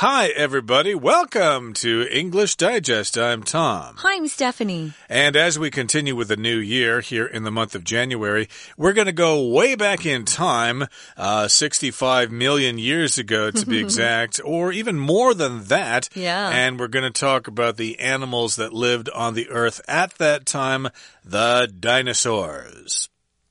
Hi, everybody. Welcome to English Digest. I'm Tom. Hi, I'm Stephanie. And as we continue with the new year here in the month of January, we're going to go way back in time, uh, 65 million years ago to be exact, or even more than that. Yeah. And we're going to talk about the animals that lived on the earth at that time, the dinosaurs.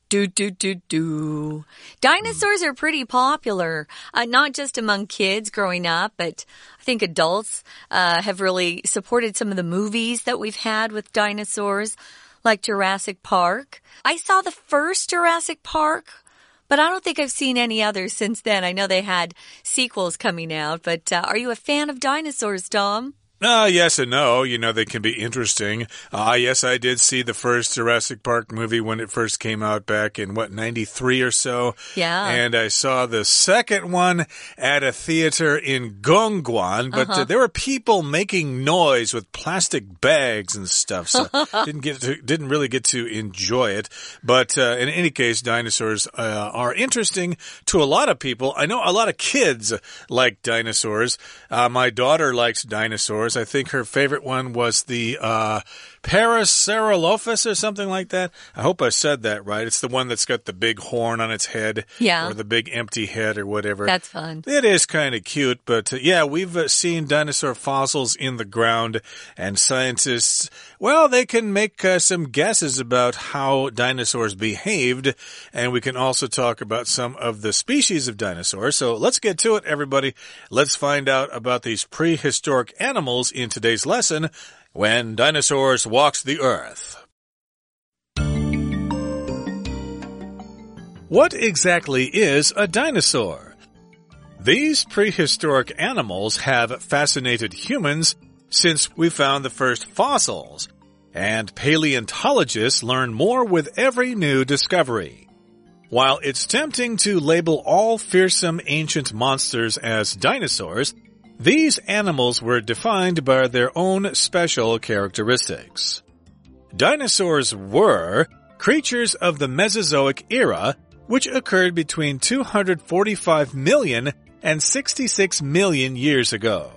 Do, do, do, do. Dinosaurs are pretty popular, uh, not just among kids growing up, but I think adults uh, have really supported some of the movies that we've had with dinosaurs, like Jurassic Park. I saw the first Jurassic Park. But I don't think I've seen any others since then. I know they had sequels coming out, but uh, are you a fan of dinosaurs, Tom? Uh, yes and no. You know, they can be interesting. Uh, yes, I did see the first Jurassic Park movie when it first came out back in, what, 93 or so? Yeah. And I saw the second one at a theater in Gongguan, but uh. -huh. there were people making noise with plastic bags and stuff, so didn't get to, didn't really get to enjoy it. But, uh, in any case, dinosaurs, uh, are interesting to a lot of people. I know a lot of kids like dinosaurs. Uh, my daughter likes dinosaurs. I think her favorite one was the uh, Parasaurolophus or something like that. I hope I said that right. It's the one that's got the big horn on its head. Yeah. Or the big empty head or whatever. That's fun. It is kind of cute, but uh, yeah, we've uh, seen dinosaur fossils in the ground, and scientists, well, they can make uh, some guesses about how dinosaurs behaved, and we can also talk about some of the species of dinosaurs. So let's get to it, everybody. Let's find out about these prehistoric animals in today's lesson when dinosaurs walked the earth. What exactly is a dinosaur? These prehistoric animals have fascinated humans since we found the first fossils, and paleontologists learn more with every new discovery. While it's tempting to label all fearsome ancient monsters as dinosaurs, these animals were defined by their own special characteristics. Dinosaurs were creatures of the Mesozoic era, which occurred between 245 million and 66 million years ago.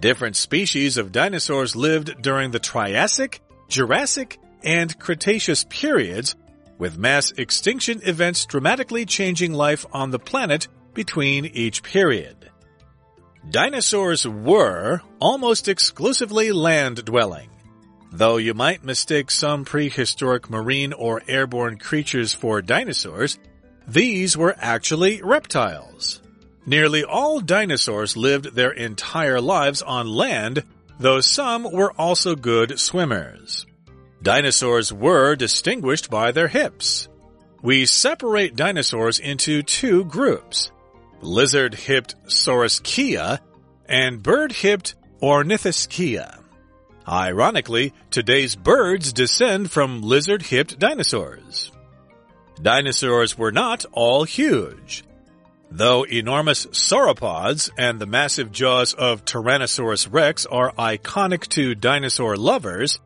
Different species of dinosaurs lived during the Triassic, Jurassic, and Cretaceous periods, with mass extinction events dramatically changing life on the planet between each period. Dinosaurs were almost exclusively land dwelling. Though you might mistake some prehistoric marine or airborne creatures for dinosaurs, these were actually reptiles. Nearly all dinosaurs lived their entire lives on land, though some were also good swimmers. Dinosaurs were distinguished by their hips. We separate dinosaurs into two groups lizard hipped Saurischia and bird hipped Ornithischia. Ironically, today's birds descend from lizard hipped dinosaurs. Dinosaurs were not all huge. Though enormous sauropods and the massive jaws of Tyrannosaurus rex are iconic to dinosaur lovers,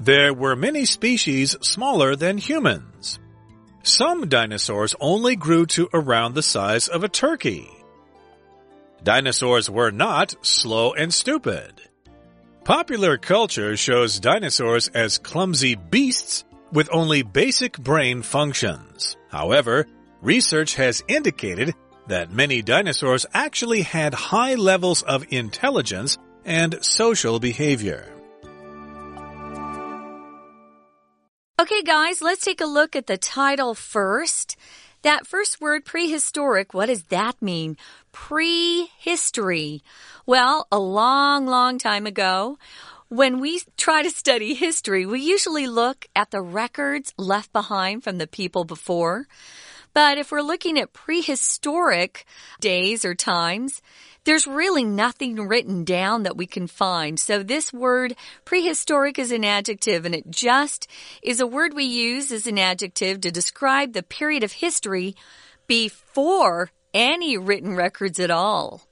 there were many species smaller than humans. Some dinosaurs only grew to around the size of a turkey. Dinosaurs were not slow and stupid. Popular culture shows dinosaurs as clumsy beasts with only basic brain functions. However, research has indicated that many dinosaurs actually had high levels of intelligence and social behavior. Okay, guys, let's take a look at the title first. That first word, prehistoric, what does that mean? Prehistory. Well, a long, long time ago, when we try to study history, we usually look at the records left behind from the people before. But if we're looking at prehistoric days or times, there's really nothing written down that we can find. So this word prehistoric is an adjective and it just is a word we use as an adjective to describe the period of history before any written records at all.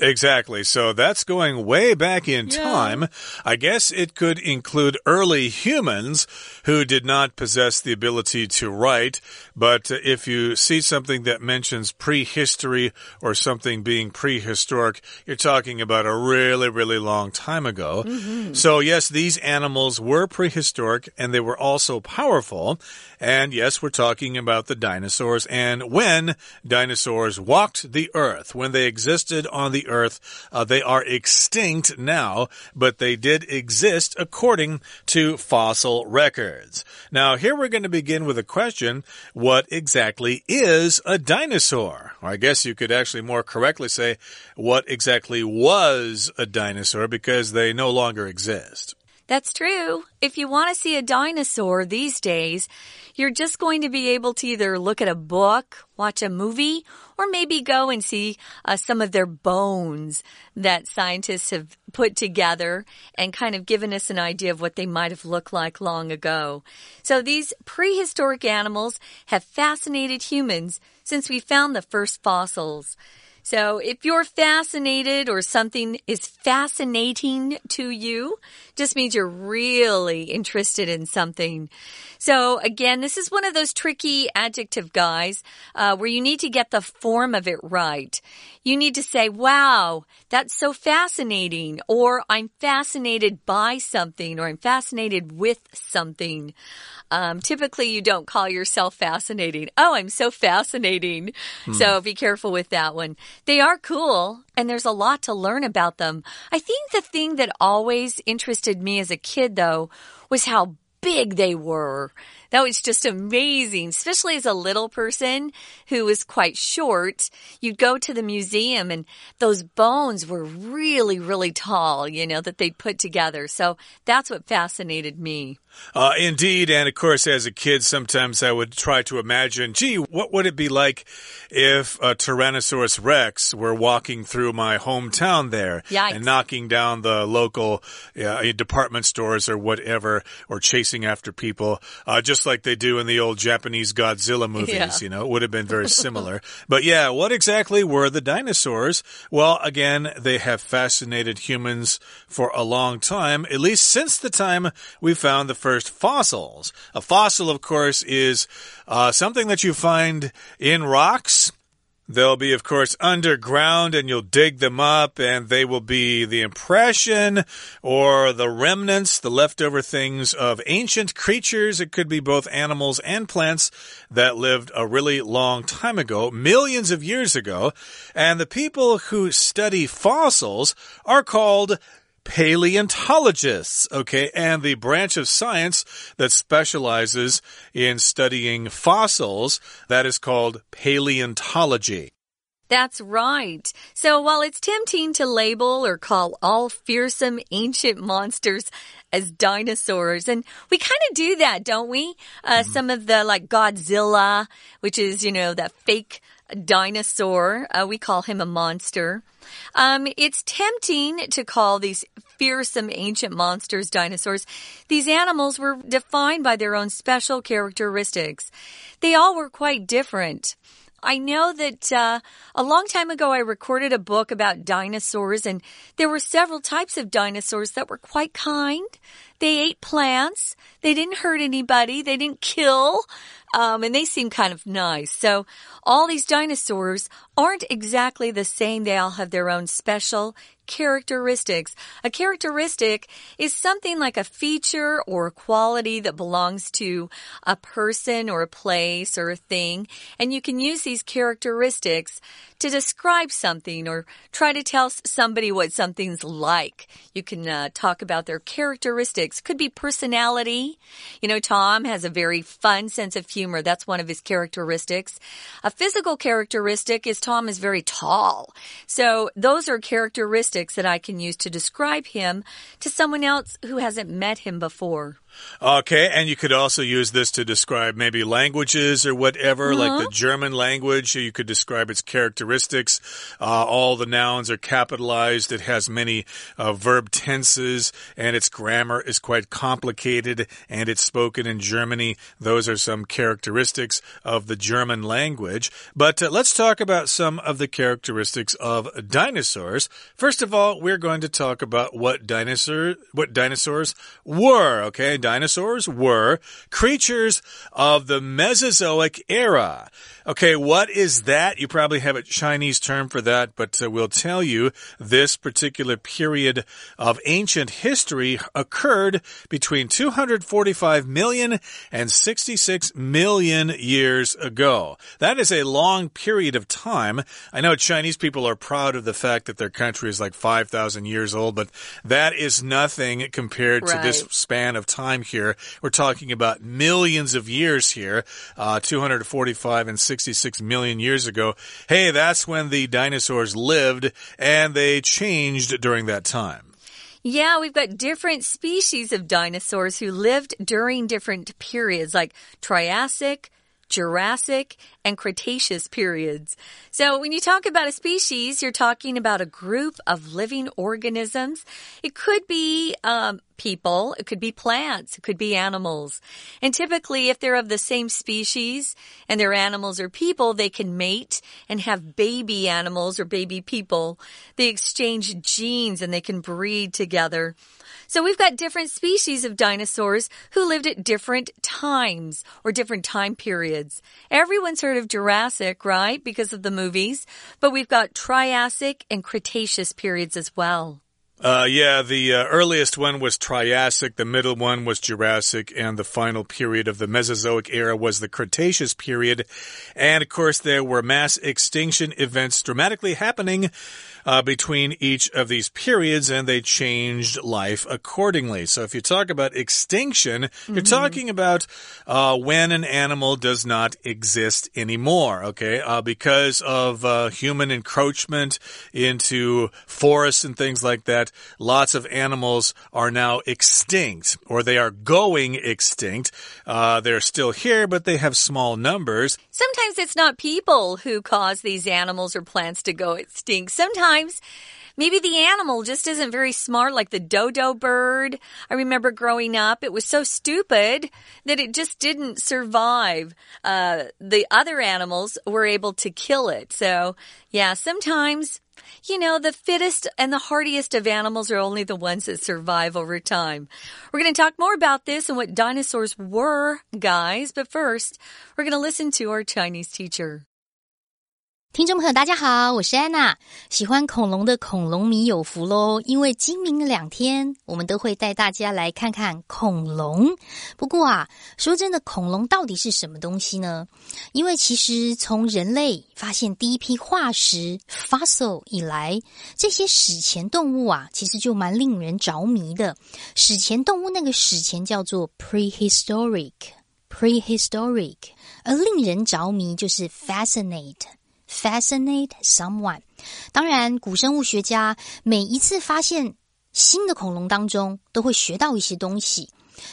Exactly. So that's going way back in Yeah. time. I guess it could include early humans who did not possess the ability to write. But uh, if you see something that mentions prehistory or something being prehistoric, you're talking about a really, really long time ago. So, yes, these animals were prehistoric and they were also powerful. And yes, we're talking about the dinosaurs and when dinosaurs walked the earth, when they existed on the earth, uh, they are extinct now, but they did exist according to fossil records. Now, here we're going to begin with a question. What exactly is a dinosaur? Or I guess you could actually more correctly say, what exactly was a dinosaur because they no longer exist. That's true. If you want to see a dinosaur these days, you're just going to be able to either look at a book, watch a movie, or maybe go and see uh, some of their bones that scientists have put together and kind of given us an idea of what they might have looked like long ago. So these prehistoric animals have fascinated humans since we found the first fossils. So if you're fascinated or something is fascinating to you, just means you're really interested in something. So again, this is one of those tricky adjective guys uh, where you need to get the form of it right. You need to say, wow, that's so fascinating, or I'm fascinated by something, or I'm fascinated with something. Um, typically, you don't call yourself fascinating. Oh, I'm so fascinating. So be careful with that one. They are cool, and there's a lot to learn about them. I think the thing that always interested me as a kid, though, was how big they were. That was just amazing, especially as a little person who was quite short. You'd go to the museum and those bones were really, really tall, you know, that they'd put together. So that's what fascinated me. Uh, indeed, and of course, as a kid, sometimes I would try to imagine, gee, what would it be like if a Tyrannosaurus Rex were walking through my hometown there Yikes. and knocking down the local uh, department stores or whatever, or chasing after people, uh, just like they do in the old Japanese Godzilla movies. Yeah. You know, it would have been very similar. but yeah, what exactly were the dinosaurs? Well, again, they have fascinated humans for a long time, at least since the time we found the first fossils. A fossil, of course, is uh, something that you find in rocks. They'll be, of course, underground and you'll dig them up and they will be the impression or the remnants, the leftover things of ancient creatures. It could be both animals and plants that lived a really long time ago, millions of years ago. And the people who study fossils are called paleontologists, okay, and the branch of science that specializes in studying fossils, that is called paleontology. That's right. So while it's tempting to label or call all fearsome ancient monsters as dinosaurs, and we kind of do that, don't we? Uh, Some of the like Godzilla, which is, you know, that fake dinosaur, uh, we call him a monster. Um, it's tempting to call these fearsome ancient monsters dinosaurs. These animals were defined by their own special characteristics. They all were quite different. I know that uh, a long time ago I recorded a book about dinosaurs, and there were several types of dinosaurs that were quite kind. They ate plants. They didn't hurt anybody. They didn't kill. Um, and they seem kind of nice. So all these dinosaurs aren't exactly the same. They all have their own special characteristics. A characteristic is something like a feature or a quality that belongs to a person or a place or a thing. And you can use these characteristics to describe something or try to tell somebody what something's like. You can uh, talk about their characteristics. Could be personality. You know, Tom has a very fun sense of humor. That's one of his characteristics. A physical characteristic is Tom is very tall. So those are characteristics that I can use to describe him to someone else who hasn't met him before. Okay, and you could also use this to describe maybe languages or whatever, like the Uh-huh. German language. You could describe its characteristics. Uh, all the nouns are capitalized. It has many uh, verb tenses, and its grammar is quite complicated, and it's spoken in Germany. Those are some characteristics of the German language. But uh, let's talk about some of the characteristics of dinosaurs. First of all, we're going to talk about what dinosaur what dinosaurs were. Okay, dinosaurs were creatures of the Mesozoic era. Okay, what is that? You probably have a Chinese term for that, but uh, we'll tell you this particular period of ancient history occurred between 245 million and 66 million years ago. That is a long period of time. I know Chinese people are proud of the fact that their country is like 5,000 years old, but that is nothing compared to this span of time here. We're talking about millions of years here, uh, 245 and 66 million years ago. Hey, that's when the dinosaurs lived and they changed during that time. Yeah, we've got different species of dinosaurs who lived during different periods, like Triassic, Jurassic, and Cretaceous periods. So when you talk about a species, you're talking about a group of living organisms. It could be um, people, it could be plants, it could be animals. And typically, if they're of the same species and they're animals or people, they can mate and have baby animals or baby people. They exchange genes and they can breed together. So we've got different species of dinosaurs who lived at different times or different time periods. Everyone's heard of Jurassic, right? Because of the movies. But we've got Triassic and Cretaceous periods as well. Uh, yeah, the uh, earliest one was Triassic, the middle one was Jurassic, and the final period of the Mesozoic era was the Cretaceous period. And of course, there were mass extinction events dramatically happening uh, between each of these periods, and they changed life accordingly. So, if you talk about extinction, you're talking about uh, when an animal does not exist anymore, okay? Uh, because of uh, human encroachment into forests and things like that, lots of animals are now extinct, or they are going extinct. Uh, they're still here, but they have small numbers. Sometimes it's not people who cause these animals or plants to go extinct. Sometimes maybe the animal just isn't very smart, like the dodo bird. I remember growing up, it was so stupid that it just didn't survive. Uh, the other animals were able to kill it. So, yeah, sometimes. You know, the fittest and the hardiest of animals are only the ones that survive over time. We're going to talk more about this and what dinosaurs were, guys, but first, we're going to listen to our Chinese teacher. 听众朋友，大家好，我是安娜。喜欢恐龙的恐龙迷有福喽！因为今明两天，我们都会带大家来看看恐龙。不过啊，说真的，恐龙到底是什么东西呢？因为其实从人类发现第一批化石 fossil 以来，这些史前动物啊，其实就蛮令人着迷的。史前动物那个史前叫做 prehistoric。prehistoric，而令人着迷就是 fascinate。Fascinate someone。当然，古生物学家每一次发现新的恐龙当中，都会学到一些东西。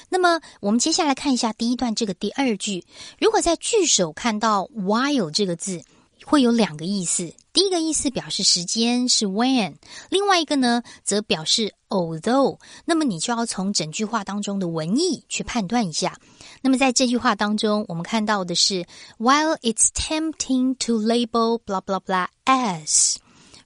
那么，我们接下来看一下第一段这个第二句。如果在句首看到 while 这个字，会有两个意思。第一个意思表示时间是 when，另外一个呢则表示 although。那么你就要从整句话当中的文意去判断一下。那么在这句话当中，我们看到的是 while it's tempting to label blah blah blah as。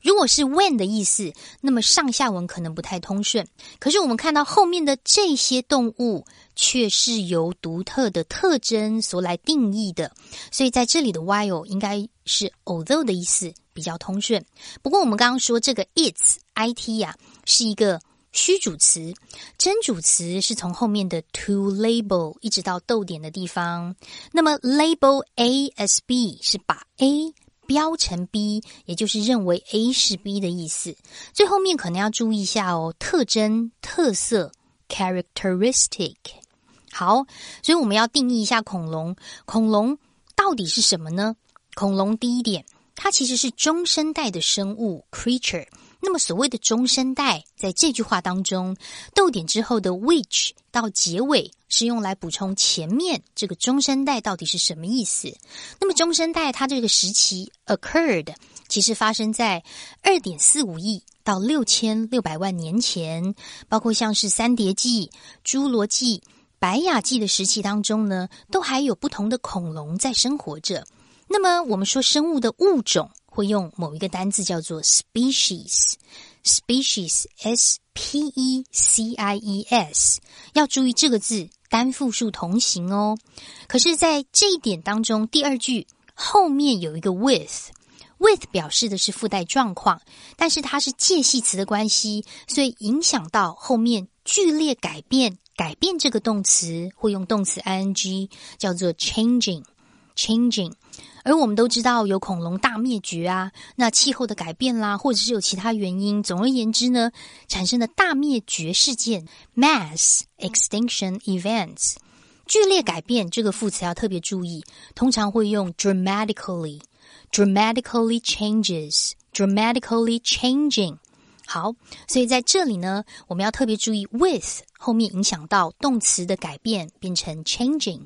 如果是 when 的意思，那么上下文可能不太通顺。可是我们看到后面的这些动物却是由独特的特征所来定义的，所以在这里的 while 应该是 although 的意思比较通顺。不过我们刚刚说这个 its it 呀、是一个虚主词，真主词是从后面的 to label 一直到逗点的地方。那么 label A as B 是把 A 标成 B，也就是认为 A 是 B 的意思。最后面可能要注意一下哦，特征、特色 （characteristic）。好，所以我们要定义一下恐龙。恐龙到底是什么呢？恐龙第一点，它其实是中生代的生物 （creature）。那么所谓的中生代，在这句话当中，逗点之后的 which 到结尾是用来补充前面这个中生代到底是什么意思。那么中生代它这个时期 occurred，其实发生在二点四五亿到六千六百万年前，包括像是三叠纪、侏罗纪、白亚纪的时期当中呢，都还有不同的恐龙在生活着。那么我们说生物的物种。会用某一个单字叫做 species，species，s p e c i e s，要注意这个字单复数同形哦。可是，在这一点当中，第二句后面有一个 with，with 表示的是附带状况，但是它是介系词的关系，所以影响到后面剧烈改变，改变这个动词会用动词 ing，叫做 changing Changing，。而我们都知道有恐龙大灭绝啊，那气候的改变啦，或者是有其他原因。总而言之呢，产生的大灭绝事件 （mass extinction events） 剧烈改变这个副词要特别注意，通常会用 dramatically，dramatically changes，dramatically changing。好，所以在这里呢，我们要特别注意 with 后面影响到动词的改变，变成 changing。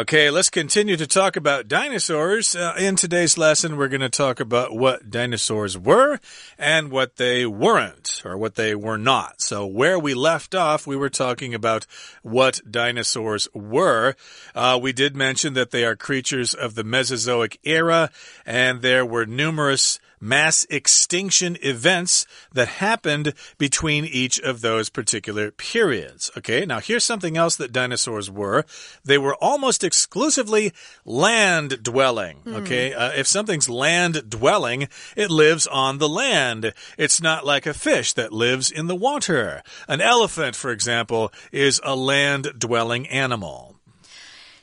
Okay, let's continue to talk about dinosaurs. Uh, in today's lesson, we're going to talk about what dinosaurs were and what they weren't, or what they were not. So, where we left off, we were talking about what dinosaurs were. Uh, we did mention that they are creatures of the Mesozoic era, and there were numerous mass extinction events that happened between each of those particular periods. Okay, now here's something else that dinosaurs were. They were almost exclusively land dwelling. Mm. Okay, uh, if something's land dwelling, it lives on the land. It's not like a fish that lives in the water. An elephant, for example, is a land dwelling animal.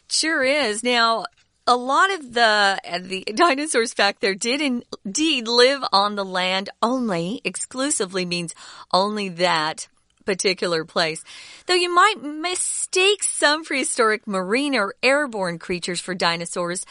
Sure is. Now, a lot of the the dinosaurs back there did indeed live on the land only, exclusively means only that particular place. Though you might mistake some prehistoric marine or airborne creatures for dinosaurs,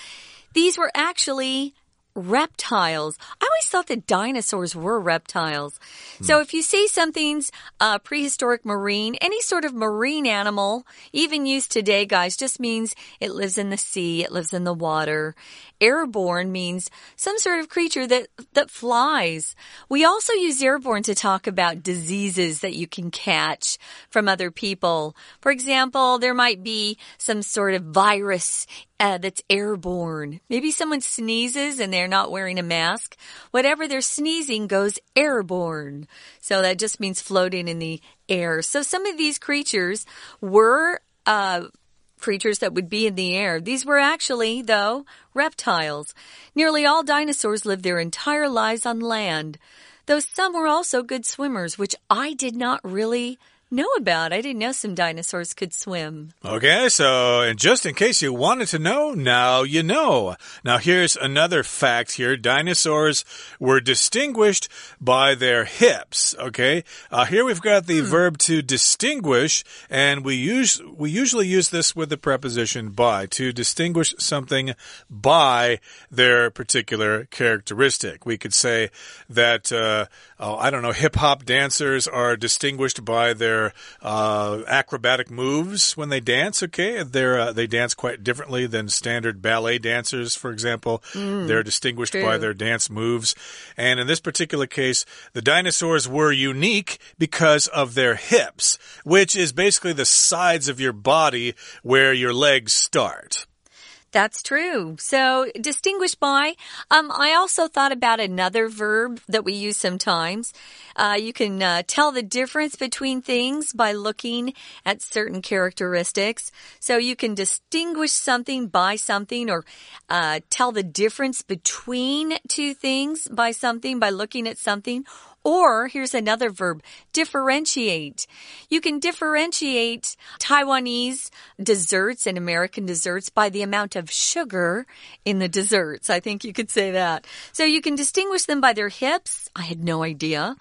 these were actually reptiles. I always thought that dinosaurs were reptiles. Hmm. So if you see something's uh, prehistoric marine, any sort of marine animal, even used today, guys, just means it lives in the sea, it lives in the water. Airborne means some sort of creature that, that flies. We also use airborne to talk about diseases that you can catch from other people. For example, there might be some sort of virus uh, that's airborne. Maybe someone sneezes and they're not wearing a mask. Whatever they're sneezing goes airborne. So that just means floating in the air. So some of these creatures were, uh, creatures that would be in the air. These were actually, though, reptiles. Nearly all dinosaurs lived their entire lives on land, though some were also good swimmers, which I did not really know about. I didn't know some dinosaurs could swim. Okay, so and just in case you wanted to know, now you know. Now here's another fact here. Dinosaurs were distinguished by their hips, okay? Uh, here we've got the hmm. verb to distinguish and we use we usually use this with the preposition by to distinguish something by their particular characteristic. We could say that uh, oh, I don't know, hip hop dancers are distinguished by their uh, acrobatic moves when they dance. Okay, they're uh, they dance quite differently than standard ballet dancers, for example. Mm, they're distinguished true. by their dance moves, and in this particular case, the dinosaurs were unique because of their hips, which is basically the sides of your body where your legs start. That's true. So distinguished by. Um, I also thought about another verb that we use sometimes. Uh, you can uh, tell the difference between things by looking at certain characteristics. So you can distinguish something by something or uh, tell the difference between two things by something by looking at something Or here's another verb, differentiate. You can differentiate Taiwanese desserts and American desserts by the amount of sugar in the desserts. I think you could say that. So you can distinguish them by their hips. I had no idea.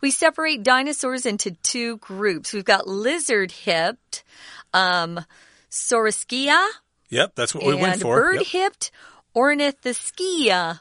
We separate dinosaurs into two groups. We've got lizard hipped, um, Saurischia. Yep, that's what we went for. bird yep. hipped, Ornithischia.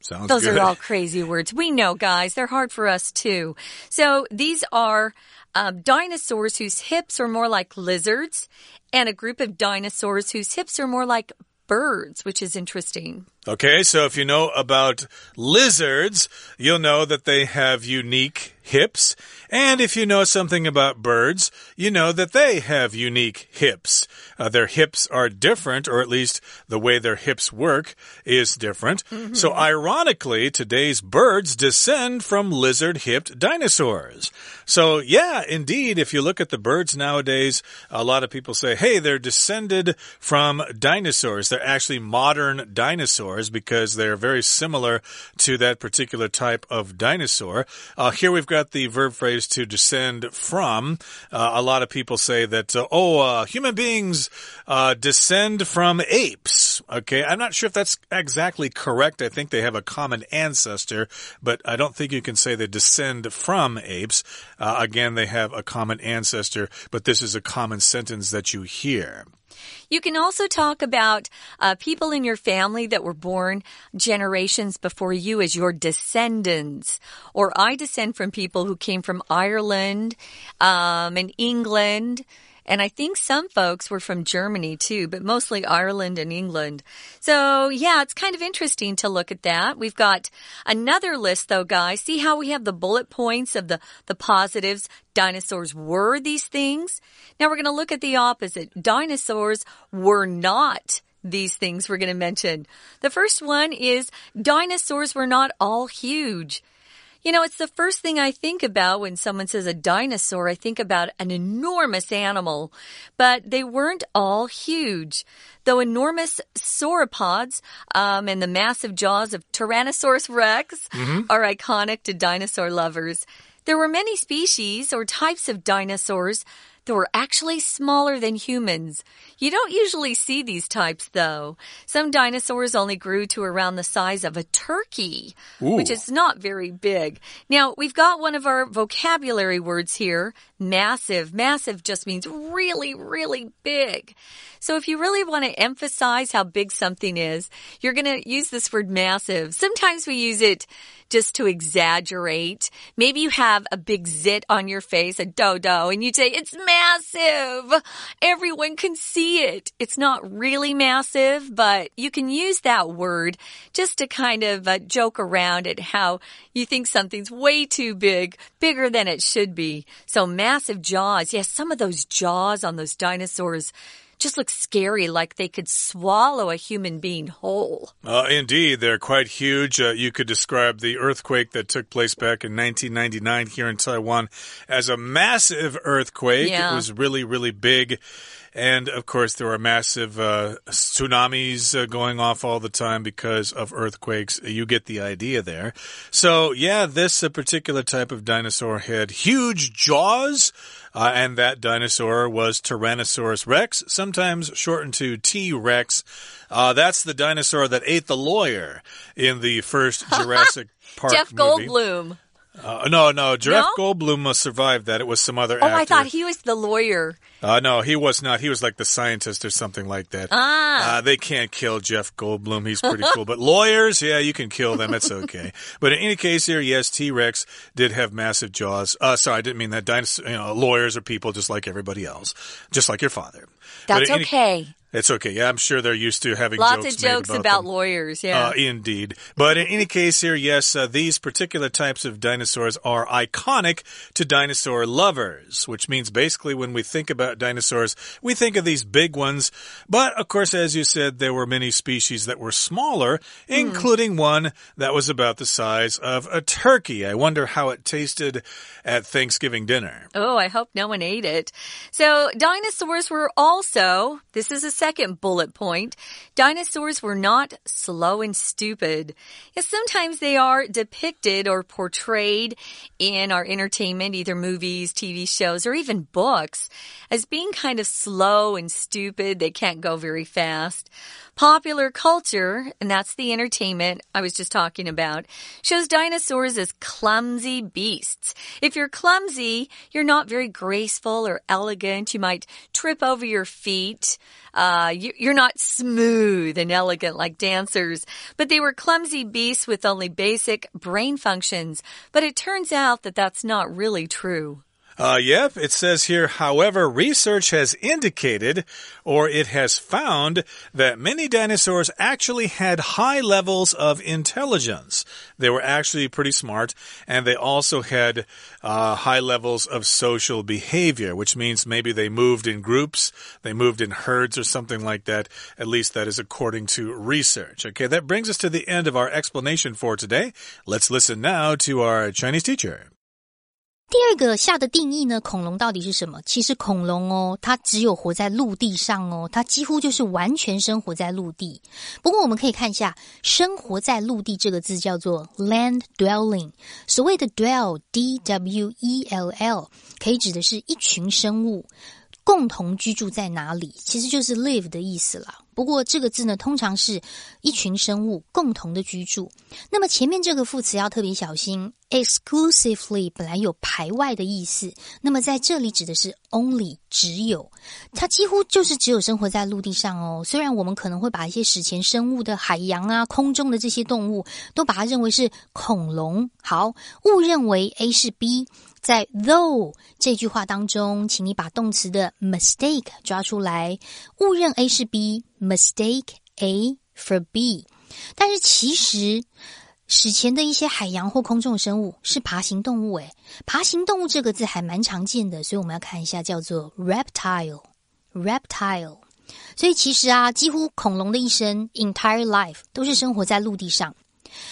Sounds Those good. are all crazy words. We know, guys. They're hard for us too. So these are um, dinosaurs whose hips are more like lizards, and a group of dinosaurs whose hips are more like birds, which is interesting. Okay, so if you know about lizards, you'll know that they have unique hips. And if you know something about birds, you know that they have unique hips. Uh, their hips are different, or at least the way their hips work is different. Mm -hmm. So, ironically, today's birds descend from lizard hipped dinosaurs. So, yeah, indeed, if you look at the birds nowadays, a lot of people say, hey, they're descended from dinosaurs. They're actually modern dinosaurs because they're very similar to that particular type of dinosaur. Uh, here we've got the verb phrase to descend from. Uh, a lot of people say that, uh, oh, uh, human beings uh, descend from apes. Okay, I'm not sure if that's exactly correct. I think they have a common ancestor, but I don't think you can say they descend from apes. Uh, again, they have a common ancestor, but this is a common sentence that you hear. You can also talk about uh, people in your family that were born generations before you as your descendants. Or I descend from people who came from Ireland um, and England and I think some folks were from Germany too, but mostly Ireland and England. So yeah, it's kind of interesting to look at that. We've got another list though, guys. See how we have the bullet points of the, the positives. Dinosaurs were these things. Now we're going to look at the opposite. Dinosaurs were not these things we're going to mention. The first one is dinosaurs were not all huge. You know, it's the first thing I think about when someone says a dinosaur. I think about an enormous animal, but they weren't all huge. Though enormous sauropods um, and the massive jaws of Tyrannosaurus rex mm -hmm. are iconic to dinosaur lovers, there were many species or types of dinosaurs that were actually smaller than humans. You don't usually see these types, though. Some dinosaurs only grew to around the size of a turkey, Ooh. which is not very big. Now, we've got one of our vocabulary words here massive. Massive just means really, really big. So if you really want to emphasize how big something is, you're going to use this word massive. Sometimes we use it just to exaggerate. Maybe you have a big zit on your face, a dodo, and you say, it's massive. Everyone can see it. It's not really massive, but you can use that word just to kind of uh, joke around at how you think something's way too big, bigger than it should be. So massive jaws. Yes, some of those jaws on those dinosaurs just look scary, like they could swallow a human being whole. Uh, indeed, they're quite huge. Uh, you could describe the earthquake that took place back in 1999 here in Taiwan as a massive earthquake. Yeah. It was really, really big. And of course, there are massive uh, tsunamis uh, going off all the time because of earthquakes. You get the idea there. So, yeah, this uh, particular type of dinosaur had huge jaws. Uh, and that dinosaur was Tyrannosaurus rex, sometimes shortened to T Rex. Uh, that's the dinosaur that ate the lawyer in the first Jurassic Park Jeff movie. Goldblum. Uh, no, no, Jeff no? Goldblum must survive that. It was some other oh, actor. I thought he was the lawyer. Uh, no, he was not. He was like the scientist or something like that. Ah. Uh, they can't kill Jeff Goldblum. He's pretty cool. But lawyers, yeah, you can kill them. It's okay. but in any case here, yes, T-Rex did have massive jaws. Uh, sorry, I didn't mean that. Dinosaur, you know, lawyers are people just like everybody else. Just like your father. That's okay. It's okay. Yeah, I'm sure they're used to having lots jokes of jokes about, about lawyers. Yeah, uh, indeed. But in any case, here, yes, uh, these particular types of dinosaurs are iconic to dinosaur lovers, which means basically when we think about dinosaurs, we think of these big ones. But of course, as you said, there were many species that were smaller, mm. including one that was about the size of a turkey. I wonder how it tasted at Thanksgiving dinner. Oh, I hope no one ate it. So dinosaurs were also. This is a second bullet point, dinosaurs were not slow and stupid. Yes, sometimes they are depicted or portrayed in our entertainment, either movies, TV shows, or even books, as being kind of slow and stupid. They can't go very fast. Popular culture, and that's the entertainment I was just talking about, shows dinosaurs as clumsy beasts. If you're clumsy, you're not very graceful or elegant. You might trip over your feet. Uh, you, are not smooth and elegant like dancers, but they were clumsy beasts with only basic brain functions. But it turns out that that's not really true. Uh, yep, it says here, however, research has indicated or it has found that many dinosaurs actually had high levels of intelligence. They were actually pretty smart and they also had uh, high levels of social behavior, which means maybe they moved in groups, they moved in herds or something like that. At least that is according to research. Okay, that brings us to the end of our explanation for today. Let's listen now to our Chinese teacher. 第二个下的定义呢？恐龙到底是什么？其实恐龙哦，它只有活在陆地上哦，它几乎就是完全生活在陆地。不过我们可以看一下“生活在陆地”这个字叫做 land dwelling。所谓的 dwell，d w e l l，可以指的是一群生物。共同居住在哪里，其实就是 live 的意思了。不过这个字呢，通常是一群生物共同的居住。那么前面这个副词要特别小心，exclusively 本来有排外的意思，那么在这里指的是 only 只有，它几乎就是只有生活在陆地上哦。虽然我们可能会把一些史前生物的海洋啊、空中的这些动物都把它认为是恐龙，好，误认为 A 是 B。在 though 这句话当中，请你把动词的 mistake 抓出来，误认 A 是 B，mistake A for B。但是其实史前的一些海洋或空中生物是爬行动物，诶，爬行动物这个字还蛮常见的，所以我们要看一下叫做 reptile，reptile。所以其实啊，几乎恐龙的一生 entire life 都是生活在陆地上。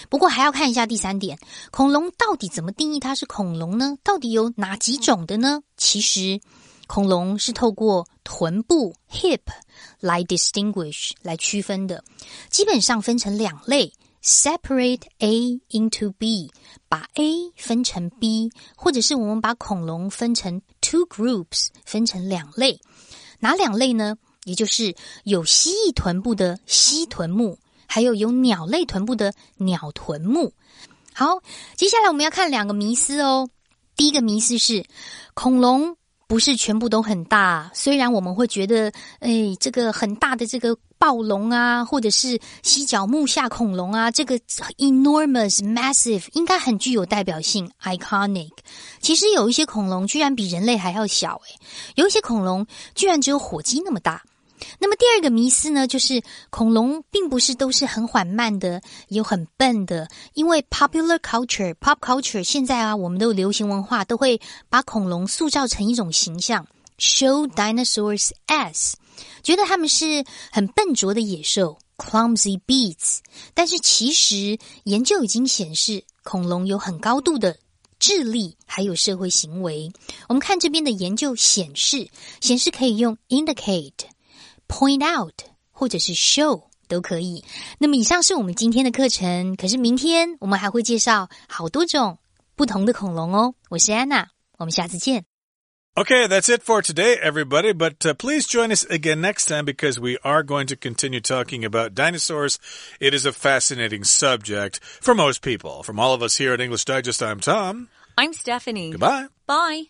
不过还要看一下第三点，恐龙到底怎么定义它是恐龙呢？到底有哪几种的呢？其实，恐龙是透过臀部 hip 来 distinguish 来区分的，基本上分成两类：separate A into B，把 A 分成 B，或者是我们把恐龙分成 two groups，分成两类。哪两类呢？也就是有蜥蜴臀部的蜥臀目。还有有鸟类臀部的鸟臀目。好，接下来我们要看两个迷思哦。第一个迷思是，恐龙不是全部都很大。虽然我们会觉得，哎，这个很大的这个暴龙啊，或者是犀角目下恐龙啊，这个 enormous massive 应该很具有代表性 iconic。其实有一些恐龙居然比人类还要小，诶，有一些恐龙居然只有火鸡那么大。那么第二个迷思呢，就是恐龙并不是都是很缓慢的，有很笨的。因为 popular culture、pop culture 现在啊，我们的流行文化都会把恐龙塑造成一种形象，show dinosaurs as，觉得他们是很笨拙的野兽，clumsy beasts。但是其实研究已经显示，恐龙有很高度的智力，还有社会行为。我们看这边的研究显示，显示可以用 indicate。Point out，或者是 show 都可以。那么以上是我们今天的课程，可是明天我们还会介绍好多种不同的恐龙哦。我是安娜，我们下次见。Okay, that's it for today, everybody. But uh, please join us again next time because we are going to continue talking about dinosaurs. It is a fascinating subject for most people. From all of us here at English Digest, I'm Tom. I'm Stephanie. Goodbye. Bye.